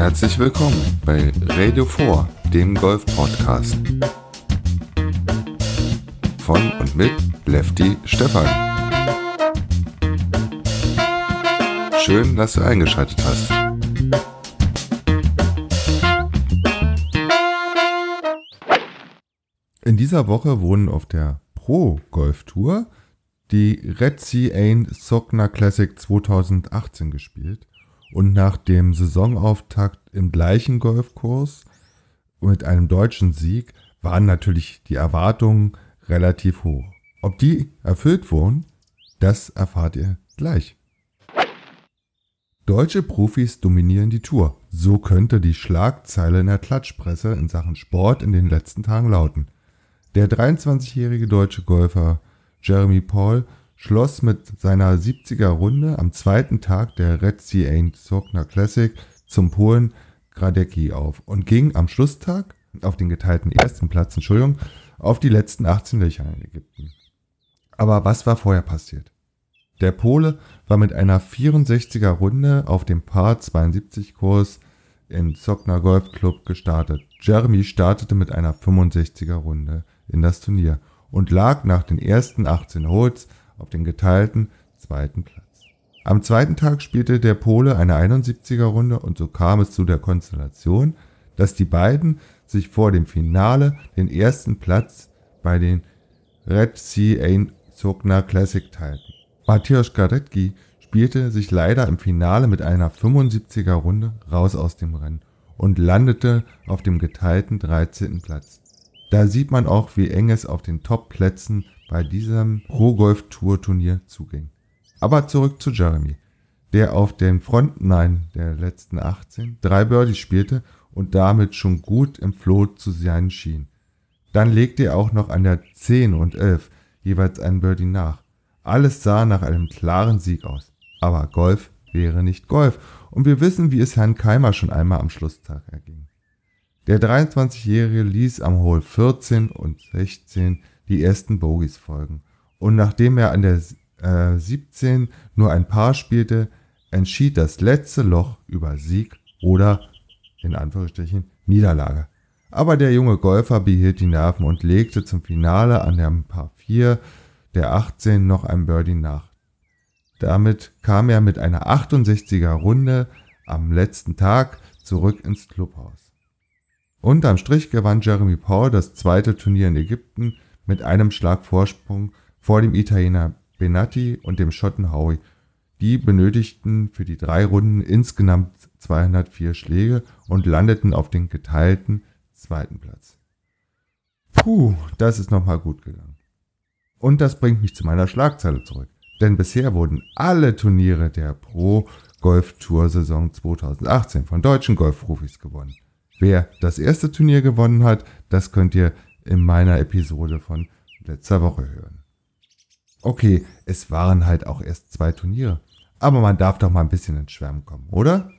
Herzlich willkommen bei Radio 4, dem Golf-Podcast. Von und mit Lefty Stefan. Schön, dass du eingeschaltet hast. In dieser Woche wurden auf der Pro Golf Tour die Red Sea Ain Sogna Classic 2018 gespielt und nach dem Saisonauftakt im gleichen Golfkurs mit einem deutschen Sieg waren natürlich die Erwartungen relativ hoch. Ob die erfüllt wurden, das erfahrt ihr gleich. Deutsche Profis dominieren die Tour. So könnte die Schlagzeile in der Klatschpresse in Sachen Sport in den letzten Tagen lauten. Der 23-jährige deutsche Golfer Jeremy Paul schloss mit seiner 70er Runde am zweiten Tag der Red Sea Sogna Classic zum Polen Gradecki auf und ging am Schlusstag auf den geteilten ersten Platz, Entschuldigung, auf die letzten 18 Löcher in Ägypten. Aber was war vorher passiert? Der Pole war mit einer 64er Runde auf dem Par 72 Kurs in Sogna Golf Club gestartet. Jeremy startete mit einer 65er Runde in das Turnier und lag nach den ersten 18 Holes auf den geteilten zweiten Platz. Am zweiten Tag spielte der Pole eine 71er Runde und so kam es zu der Konstellation, dass die beiden sich vor dem Finale den ersten Platz bei den Red Sea Ain Sogna Classic teilten. Mateusz Garecki spielte sich leider im Finale mit einer 75er Runde raus aus dem Rennen und landete auf dem geteilten 13. Platz. Da sieht man auch, wie eng es auf den Top-Plätzen bei diesem Pro Golf Tour Turnier zuging. Aber zurück zu Jeremy, der auf den Frontnine der letzten 18 drei Birdies spielte und damit schon gut im Flow zu sein schien. Dann legte er auch noch an der 10 und 11 jeweils ein Birdie nach. Alles sah nach einem klaren Sieg aus. Aber Golf wäre nicht Golf und wir wissen, wie es Herrn Keimer schon einmal am Schlusstag erging. Der 23-Jährige ließ am Hole 14 und 16 die ersten Bogies folgen. Und nachdem er an der äh, 17 nur ein Paar spielte, entschied das letzte Loch über Sieg oder in Anführungsstrichen Niederlage. Aber der junge Golfer behielt die Nerven und legte zum Finale an der Paar 4 der 18 noch ein Birdie nach. Damit kam er mit einer 68er Runde am letzten Tag zurück ins Clubhaus. Unterm Strich gewann Jeremy Paul das zweite Turnier in Ägypten mit einem Schlag Vorsprung vor dem Italiener Benatti und dem Schotten Howie. Die benötigten für die drei Runden insgesamt 204 Schläge und landeten auf den geteilten zweiten Platz. Puh, das ist nochmal gut gegangen. Und das bringt mich zu meiner Schlagzeile zurück. Denn bisher wurden alle Turniere der Pro Golf Tour Saison 2018 von deutschen Golfprofis gewonnen. Wer das erste Turnier gewonnen hat, das könnt ihr in meiner Episode von letzter Woche hören. Okay, es waren halt auch erst zwei Turniere, aber man darf doch mal ein bisschen ins Schwärmen kommen, oder?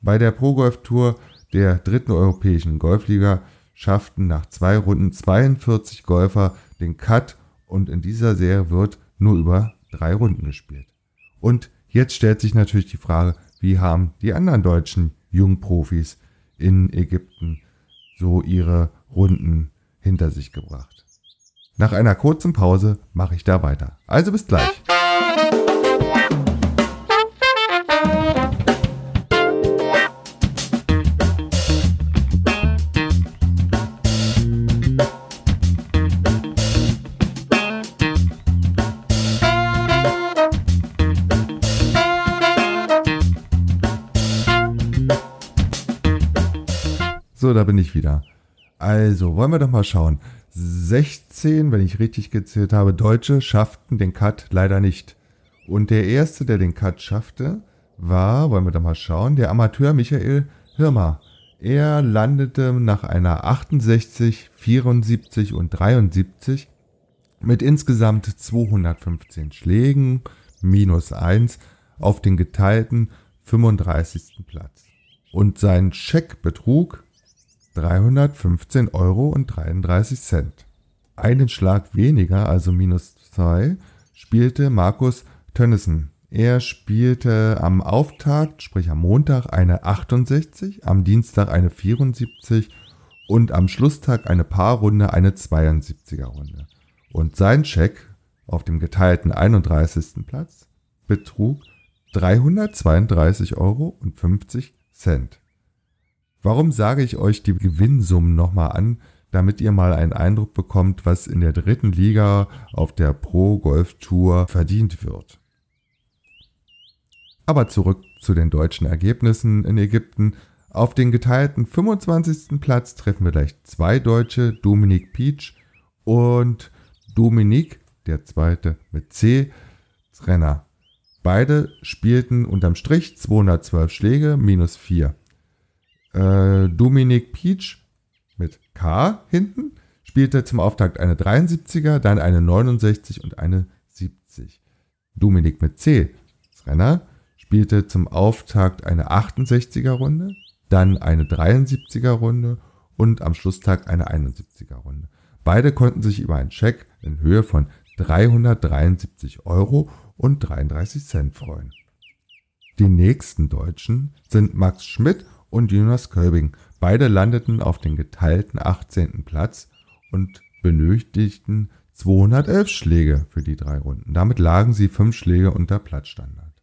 Bei der Pro Golf Tour der dritten europäischen Golfliga schafften nach zwei Runden 42 Golfer den Cut und in dieser Serie wird nur über drei Runden gespielt. Und jetzt stellt sich natürlich die Frage, wie haben die anderen deutschen Jungprofis in Ägypten so ihre Runden hinter sich gebracht. Nach einer kurzen Pause mache ich da weiter. Also bis gleich. So, da bin ich wieder. Also, wollen wir doch mal schauen. 16, wenn ich richtig gezählt habe, Deutsche schafften den Cut leider nicht. Und der erste, der den Cut schaffte, war, wollen wir doch mal schauen, der Amateur Michael Hirmer. Er landete nach einer 68, 74 und 73 mit insgesamt 215 Schlägen minus 1 auf den geteilten 35. Platz. Und sein Scheck betrug 315 Euro und 33 Cent. Einen Schlag weniger, also minus 2, spielte Markus Tönnissen Er spielte am Auftakt, sprich am Montag, eine 68, am Dienstag eine 74 und am Schlusstag eine Paarrunde, eine 72er Runde. Und sein Check auf dem geteilten 31. Platz betrug 332,50 Euro. Warum sage ich euch die Gewinnsummen nochmal an, damit ihr mal einen Eindruck bekommt, was in der dritten Liga auf der Pro Golf Tour verdient wird? Aber zurück zu den deutschen Ergebnissen in Ägypten. Auf den geteilten 25. Platz treffen wir gleich zwei Deutsche, Dominik Peach und Dominik, der zweite mit C, Renner. Beide spielten unterm Strich 212 Schläge, minus 4. Äh, Dominik Peach mit K hinten spielte zum Auftakt eine 73er, dann eine 69 und eine 70. Dominik mit C, Renner, spielte zum Auftakt eine 68er Runde, dann eine 73er Runde und am Schlusstag eine 71er Runde. Beide konnten sich über einen Scheck in Höhe von 373 Euro und 33 Cent freuen. Die nächsten Deutschen sind Max Schmidt und Jonas Köbing. Beide landeten auf den geteilten 18. Platz und benötigten 211 Schläge für die drei Runden. Damit lagen sie fünf Schläge unter Platzstandard.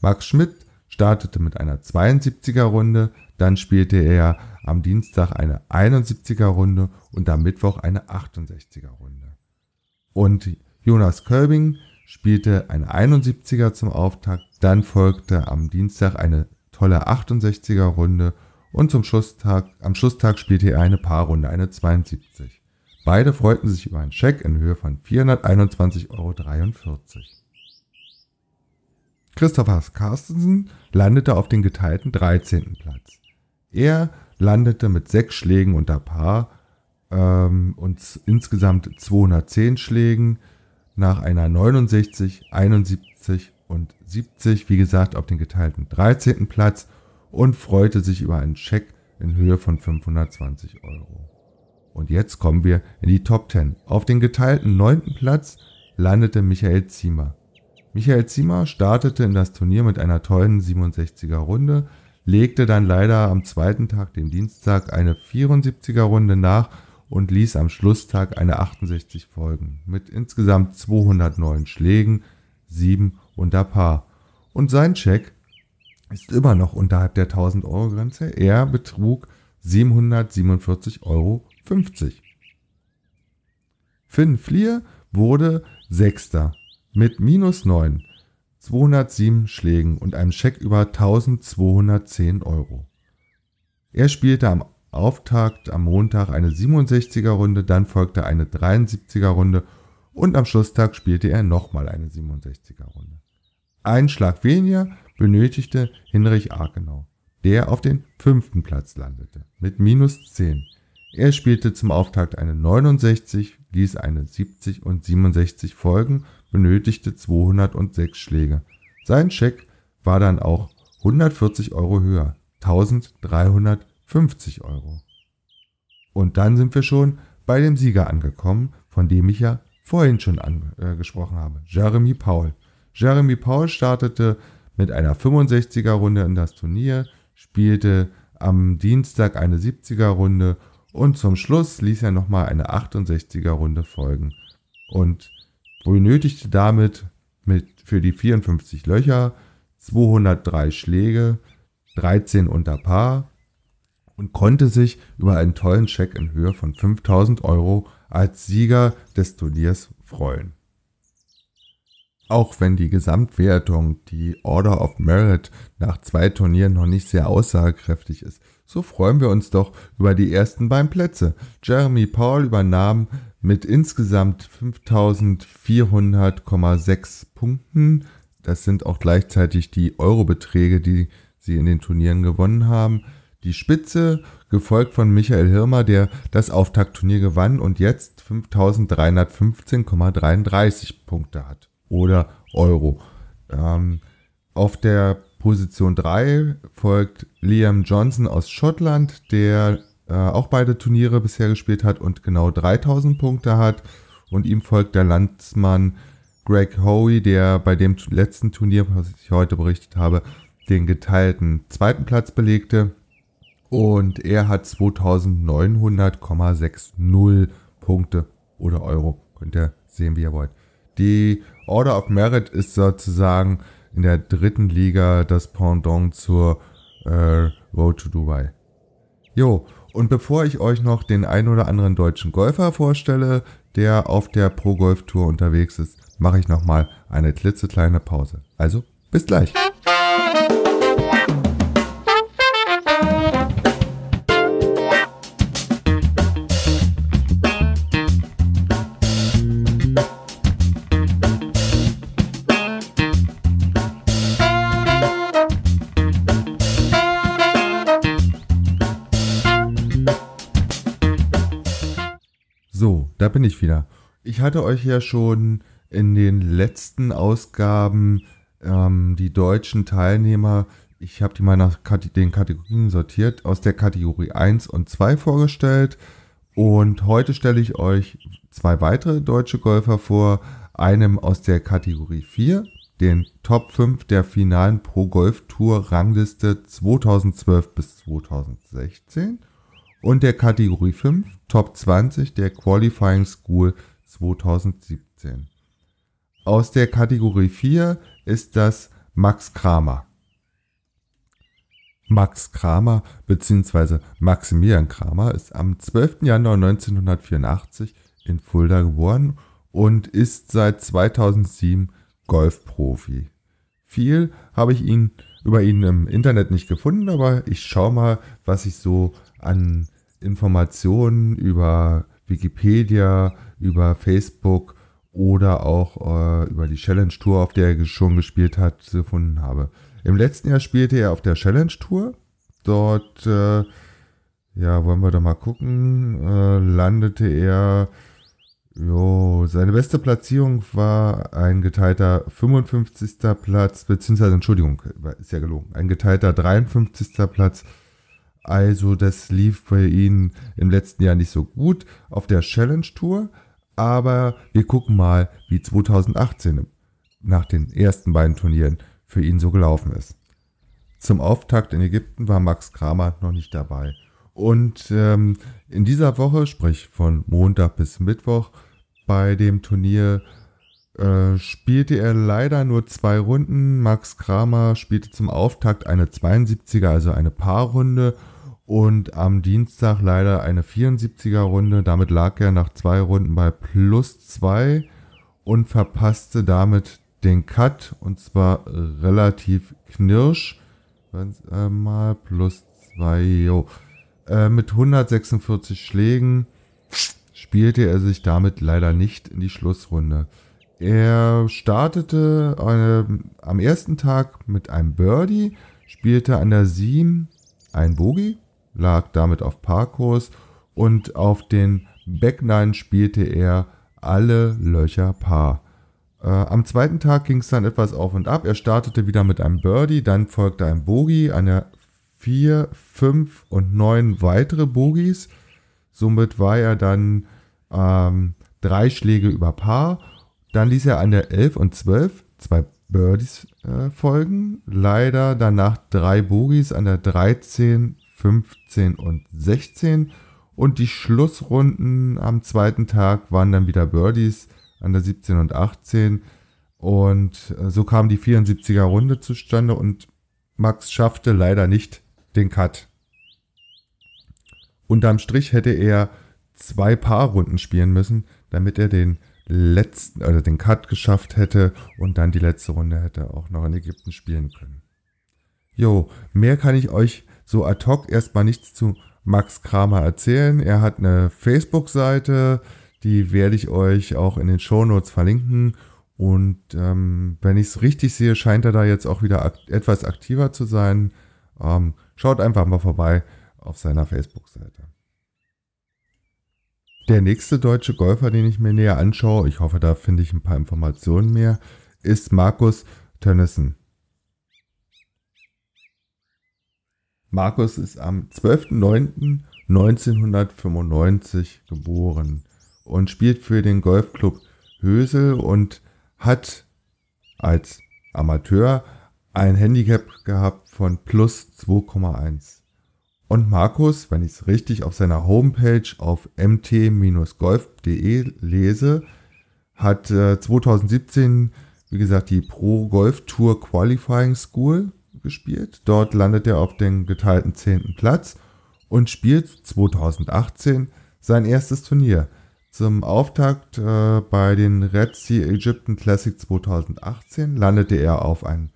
Max Schmidt startete mit einer 72er Runde, dann spielte er am Dienstag eine 71er Runde und am Mittwoch eine 68er Runde. Und Jonas Köbing spielte eine 71er zum Auftakt, dann folgte am Dienstag eine tolle 68er Runde und zum Schlusstag, am Schlusstag spielte er eine Paarrunde, eine 72. Beide freuten sich über einen Scheck in Höhe von 421,43 Euro. Christopher Carstensen landete auf den geteilten 13. Platz. Er landete mit sechs Schlägen unter Paar ähm, und insgesamt 210 Schlägen nach einer 69, 71 und 70, wie gesagt, auf den geteilten 13. Platz und freute sich über einen Scheck in Höhe von 520 Euro. Und jetzt kommen wir in die Top 10. Auf den geteilten 9. Platz landete Michael Ziemer. Michael Ziemer startete in das Turnier mit einer tollen 67er Runde, legte dann leider am zweiten Tag, dem Dienstag, eine 74er Runde nach und ließ am Schlusstag eine 68 folgen, mit insgesamt 209 Schlägen, 7 unter Paar. Und sein Check ist immer noch unterhalb der 1000 Euro Grenze. Er betrug 747,50 Euro. Finn Flier wurde Sechster mit minus 9, 207 Schlägen und einem Scheck über 1210 Euro. Er spielte am Auftakt am Montag eine 67er Runde, dann folgte eine 73er Runde und am Schlusstag spielte er nochmal eine 67er Runde. Ein Schlag weniger benötigte Hinrich Arkenau, der auf den fünften Platz landete, mit minus 10. Er spielte zum Auftakt eine 69, ließ eine 70 und 67 folgen, benötigte 206 Schläge. Sein Scheck war dann auch 140 Euro höher, 1300 50 Euro. Und dann sind wir schon bei dem Sieger angekommen, von dem ich ja vorhin schon angesprochen äh, habe, Jeremy Paul. Jeremy Paul startete mit einer 65er Runde in das Turnier, spielte am Dienstag eine 70er Runde und zum Schluss ließ er nochmal eine 68er Runde folgen und benötigte damit mit für die 54 Löcher 203 Schläge, 13 unter Paar und konnte sich über einen tollen Scheck in Höhe von 5000 Euro als Sieger des Turniers freuen. Auch wenn die Gesamtwertung, die Order of Merit, nach zwei Turnieren noch nicht sehr aussagekräftig ist, so freuen wir uns doch über die ersten beiden Plätze. Jeremy Paul übernahm mit insgesamt 5400,6 Punkten. Das sind auch gleichzeitig die Eurobeträge, die sie in den Turnieren gewonnen haben die Spitze, gefolgt von Michael Hirmer, der das Auftaktturnier gewann und jetzt 5.315,33 Punkte hat. Oder Euro. Ähm, auf der Position 3 folgt Liam Johnson aus Schottland, der äh, auch beide Turniere bisher gespielt hat und genau 3000 Punkte hat. Und ihm folgt der Landsmann Greg Hoey, der bei dem letzten Turnier, was ich heute berichtet habe, den geteilten zweiten Platz belegte. Und er hat 2900,60 Punkte oder Euro. Könnt ihr sehen, wie ihr wollt. Die Order of Merit ist sozusagen in der dritten Liga das Pendant zur äh, Road to Dubai. Jo, und bevor ich euch noch den ein oder anderen deutschen Golfer vorstelle, der auf der Pro Golf Tour unterwegs ist, mache ich nochmal eine klitzekleine Pause. Also, bis gleich. Da bin ich wieder. Ich hatte euch ja schon in den letzten Ausgaben ähm, die deutschen Teilnehmer, ich habe die mal nach den Kategorien sortiert, aus der Kategorie 1 und 2 vorgestellt. Und heute stelle ich euch zwei weitere deutsche Golfer vor. Einem aus der Kategorie 4, den Top 5 der finalen Pro Golf Tour Rangliste 2012 bis 2016 und der Kategorie 5 Top 20 der Qualifying School 2017. Aus der Kategorie 4 ist das Max Kramer. Max Kramer bzw. Maximilian Kramer ist am 12. Januar 1984 in Fulda geboren und ist seit 2007 Golfprofi. Viel habe ich ihn über ihn im Internet nicht gefunden, aber ich schaue mal, was ich so an Informationen über Wikipedia, über Facebook oder auch äh, über die Challenge Tour, auf der er schon gespielt hat, gefunden habe. Im letzten Jahr spielte er auf der Challenge Tour. Dort, äh, ja, wollen wir da mal gucken, äh, landete er, jo, seine beste Platzierung war ein geteilter 55. Platz, beziehungsweise, Entschuldigung, ist ja gelogen, ein geteilter 53. Platz also das lief bei ihnen im letzten Jahr nicht so gut auf der Challenge Tour. Aber wir gucken mal, wie 2018 nach den ersten beiden Turnieren für ihn so gelaufen ist. Zum Auftakt in Ägypten war Max Kramer noch nicht dabei. Und ähm, in dieser Woche, sprich von Montag bis Mittwoch, bei dem Turnier äh, spielte er leider nur zwei Runden. Max Kramer spielte zum Auftakt eine 72er, also eine Paarrunde und am Dienstag leider eine 74er Runde. Damit lag er nach zwei Runden bei plus zwei und verpasste damit den Cut und zwar relativ knirsch. Äh, mal plus zwei, jo. Äh, mit 146 Schlägen spielte er sich damit leider nicht in die Schlussrunde. Er startete eine, am ersten Tag mit einem Birdie, spielte an der 7 ein Bogey lag damit auf Parkurs und auf den Back Nine spielte er alle Löcher Paar. Äh, am zweiten Tag ging es dann etwas auf und ab. Er startete wieder mit einem Birdie, dann folgte ein Bogey, eine 4, 5 und 9 weitere Bogies. Somit war er dann ähm, drei Schläge über Paar. Dann ließ er an der 11 und 12 zwei Birdies äh, folgen. Leider danach drei Bogies an der 13, 15 und 16. Und die Schlussrunden am zweiten Tag waren dann wieder Birdies an der 17 und 18. Und äh, so kam die 74er Runde zustande und Max schaffte leider nicht den Cut. Unterm Strich hätte er zwei Paarrunden spielen müssen, damit er den letzten, also den Cut geschafft hätte und dann die letzte Runde hätte auch noch in Ägypten spielen können. Jo, mehr kann ich euch so ad hoc erstmal nichts zu Max Kramer erzählen. Er hat eine Facebook-Seite, die werde ich euch auch in den Show Notes verlinken. Und ähm, wenn ich es richtig sehe, scheint er da jetzt auch wieder akt etwas aktiver zu sein. Ähm, schaut einfach mal vorbei auf seiner Facebook-Seite. Der nächste deutsche Golfer, den ich mir näher anschaue, ich hoffe, da finde ich ein paar Informationen mehr, ist Markus Tönnissen. Markus ist am 12.09.1995 geboren und spielt für den Golfclub Hösel und hat als Amateur ein Handicap gehabt von plus 2,1. Und Markus, wenn ich es richtig auf seiner Homepage auf mt-golf.de lese, hat äh, 2017, wie gesagt, die Pro Golf Tour Qualifying School gespielt. Dort landet er auf den geteilten 10. Platz und spielt 2018 sein erstes Turnier. Zum Auftakt äh, bei den Red Sea Egyptian Classic 2018 landete er auf einen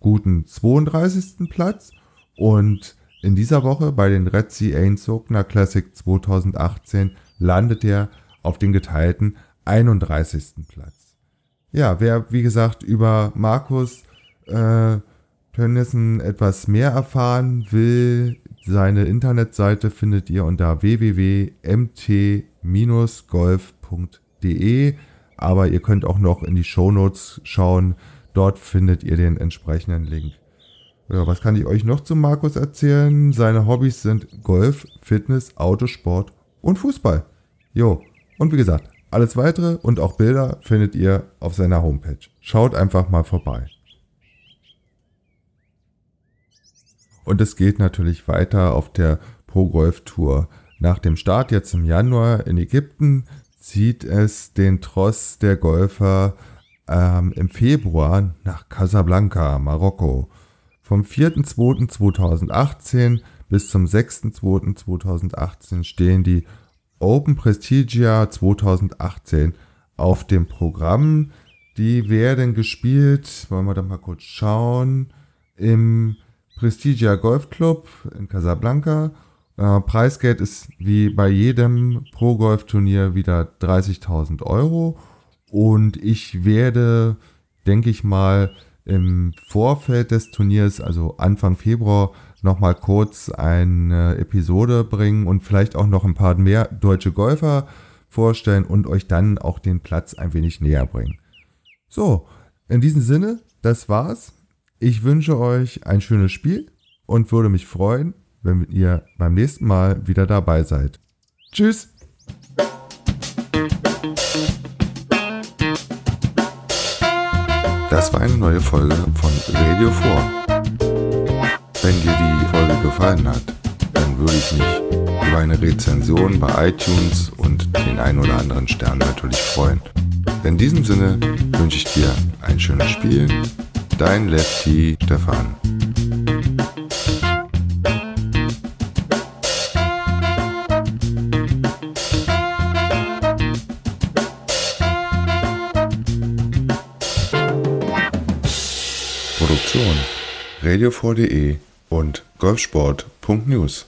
guten 32. Platz und in dieser Woche bei den Red Sea Ainsogner Classic 2018 landet er auf den geteilten 31. Platz. Ja, wer wie gesagt über Markus äh, Tönnissen etwas mehr erfahren will, seine Internetseite findet ihr unter www.mt-golf.de, aber ihr könnt auch noch in die Shownotes schauen, dort findet ihr den entsprechenden Link. Ja, was kann ich euch noch zu Markus erzählen? Seine Hobbys sind Golf, Fitness, Autosport und Fußball. Jo, und wie gesagt, alles weitere und auch Bilder findet ihr auf seiner Homepage. Schaut einfach mal vorbei. Und es geht natürlich weiter auf der Pro Golf Tour. Nach dem Start jetzt im Januar in Ägypten zieht es den Tross der Golfer ähm, im Februar nach Casablanca, Marokko. Vom 4.2.2018 bis zum 6.2.2018 stehen die Open Prestigia 2018 auf dem Programm. Die werden gespielt, wollen wir da mal kurz schauen, im Prestigia Golf Club in Casablanca. Äh, Preisgeld ist wie bei jedem Pro-Golf-Turnier wieder 30.000 Euro. Und ich werde, denke ich mal, im Vorfeld des Turniers, also Anfang Februar, nochmal kurz eine Episode bringen und vielleicht auch noch ein paar mehr deutsche Golfer vorstellen und euch dann auch den Platz ein wenig näher bringen. So, in diesem Sinne, das war's. Ich wünsche euch ein schönes Spiel und würde mich freuen, wenn ihr beim nächsten Mal wieder dabei seid. Tschüss! Das war eine neue Folge von Radio 4. Wenn dir die Folge gefallen hat, dann würde ich mich über eine Rezension bei iTunes und den ein oder anderen Stern natürlich freuen. In diesem Sinne wünsche ich dir ein schönes Spiel. Dein Lefty Stefan. Produktion radio4.de und golfsport.news